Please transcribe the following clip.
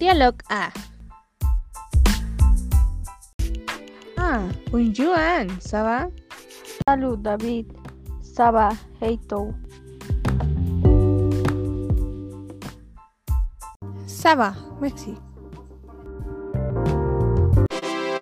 Dialogue A. Ah, bonjour Anne, ça va? Salut David, ça va, hey toi.